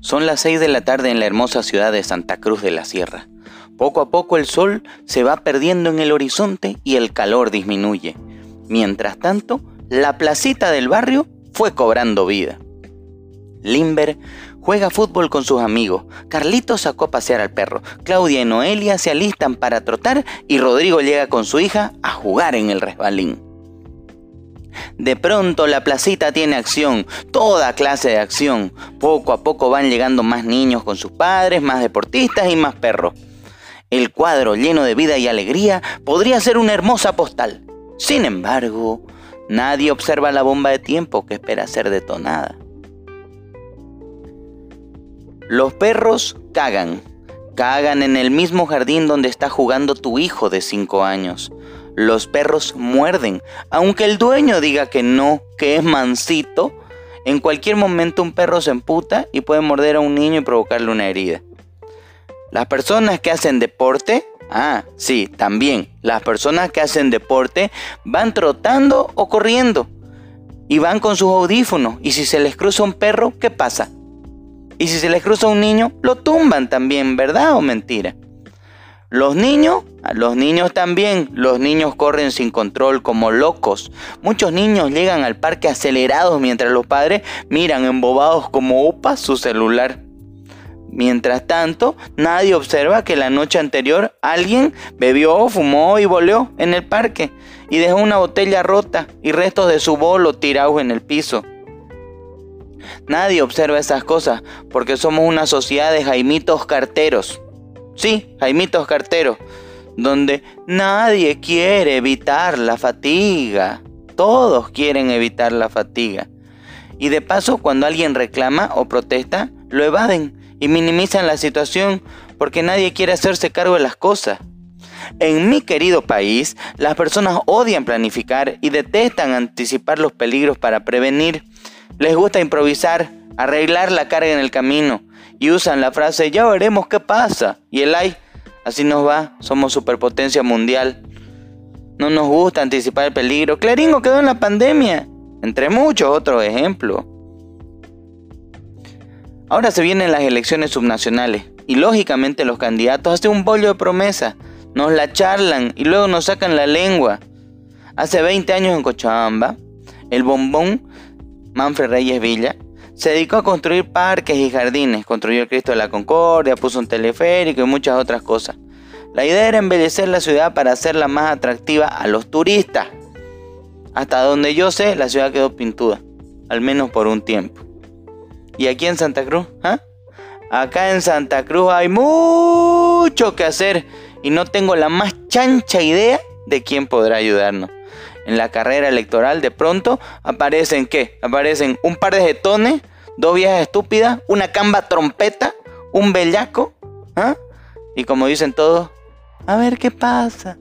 Son las seis de la tarde en la hermosa ciudad de Santa Cruz de la Sierra. Poco a poco el sol se va perdiendo en el horizonte y el calor disminuye. Mientras tanto, la placita del barrio fue cobrando vida. Limber juega fútbol con sus amigos, Carlito sacó a pasear al perro, Claudia y Noelia se alistan para trotar y Rodrigo llega con su hija a jugar en el resbalín. De pronto la placita tiene acción, toda clase de acción. Poco a poco van llegando más niños con sus padres, más deportistas y más perros. El cuadro lleno de vida y alegría podría ser una hermosa postal. Sin embargo, nadie observa la bomba de tiempo que espera ser detonada. Los perros cagan. Cagan en el mismo jardín donde está jugando tu hijo de 5 años. Los perros muerden, aunque el dueño diga que no, que es mansito. En cualquier momento un perro se emputa y puede morder a un niño y provocarle una herida. Las personas que hacen deporte, ah, sí, también, las personas que hacen deporte van trotando o corriendo y van con sus audífonos y si se les cruza un perro, ¿qué pasa? Y si se les cruza un niño, lo tumban también, ¿verdad o mentira? Los niños, los niños también, los niños corren sin control como locos. Muchos niños llegan al parque acelerados mientras los padres miran embobados como opa su celular. Mientras tanto, nadie observa que la noche anterior alguien bebió, fumó y voleó en el parque y dejó una botella rota y restos de su bolo tirados en el piso. Nadie observa esas cosas porque somos una sociedad de jaimitos carteros. Sí, Jaimitos Cartero, donde nadie quiere evitar la fatiga. Todos quieren evitar la fatiga. Y de paso, cuando alguien reclama o protesta, lo evaden y minimizan la situación porque nadie quiere hacerse cargo de las cosas. En mi querido país, las personas odian planificar y detestan anticipar los peligros para prevenir. Les gusta improvisar, arreglar la carga en el camino y usan la frase ya veremos qué pasa y el ay, así nos va, somos superpotencia mundial. No nos gusta anticipar el peligro. Claringo quedó en la pandemia, entre muchos otros ejemplos. Ahora se vienen las elecciones subnacionales y lógicamente los candidatos hacen un bollo de promesa, nos la charlan y luego nos sacan la lengua. Hace 20 años en Cochabamba, el bombón Manfred Reyes Villa se dedicó a construir parques y jardines, construyó el Cristo de la Concordia, puso un teleférico y muchas otras cosas. La idea era embellecer la ciudad para hacerla más atractiva a los turistas. Hasta donde yo sé, la ciudad quedó pintuda, al menos por un tiempo. ¿Y aquí en Santa Cruz? ¿Ah? Acá en Santa Cruz hay mucho que hacer y no tengo la más chancha idea de quién podrá ayudarnos en la carrera electoral, de pronto aparecen qué? Aparecen un par de jetones, dos viejas estúpidas, una camba trompeta, un bellaco, ¿ah? Y como dicen todos, a ver qué pasa.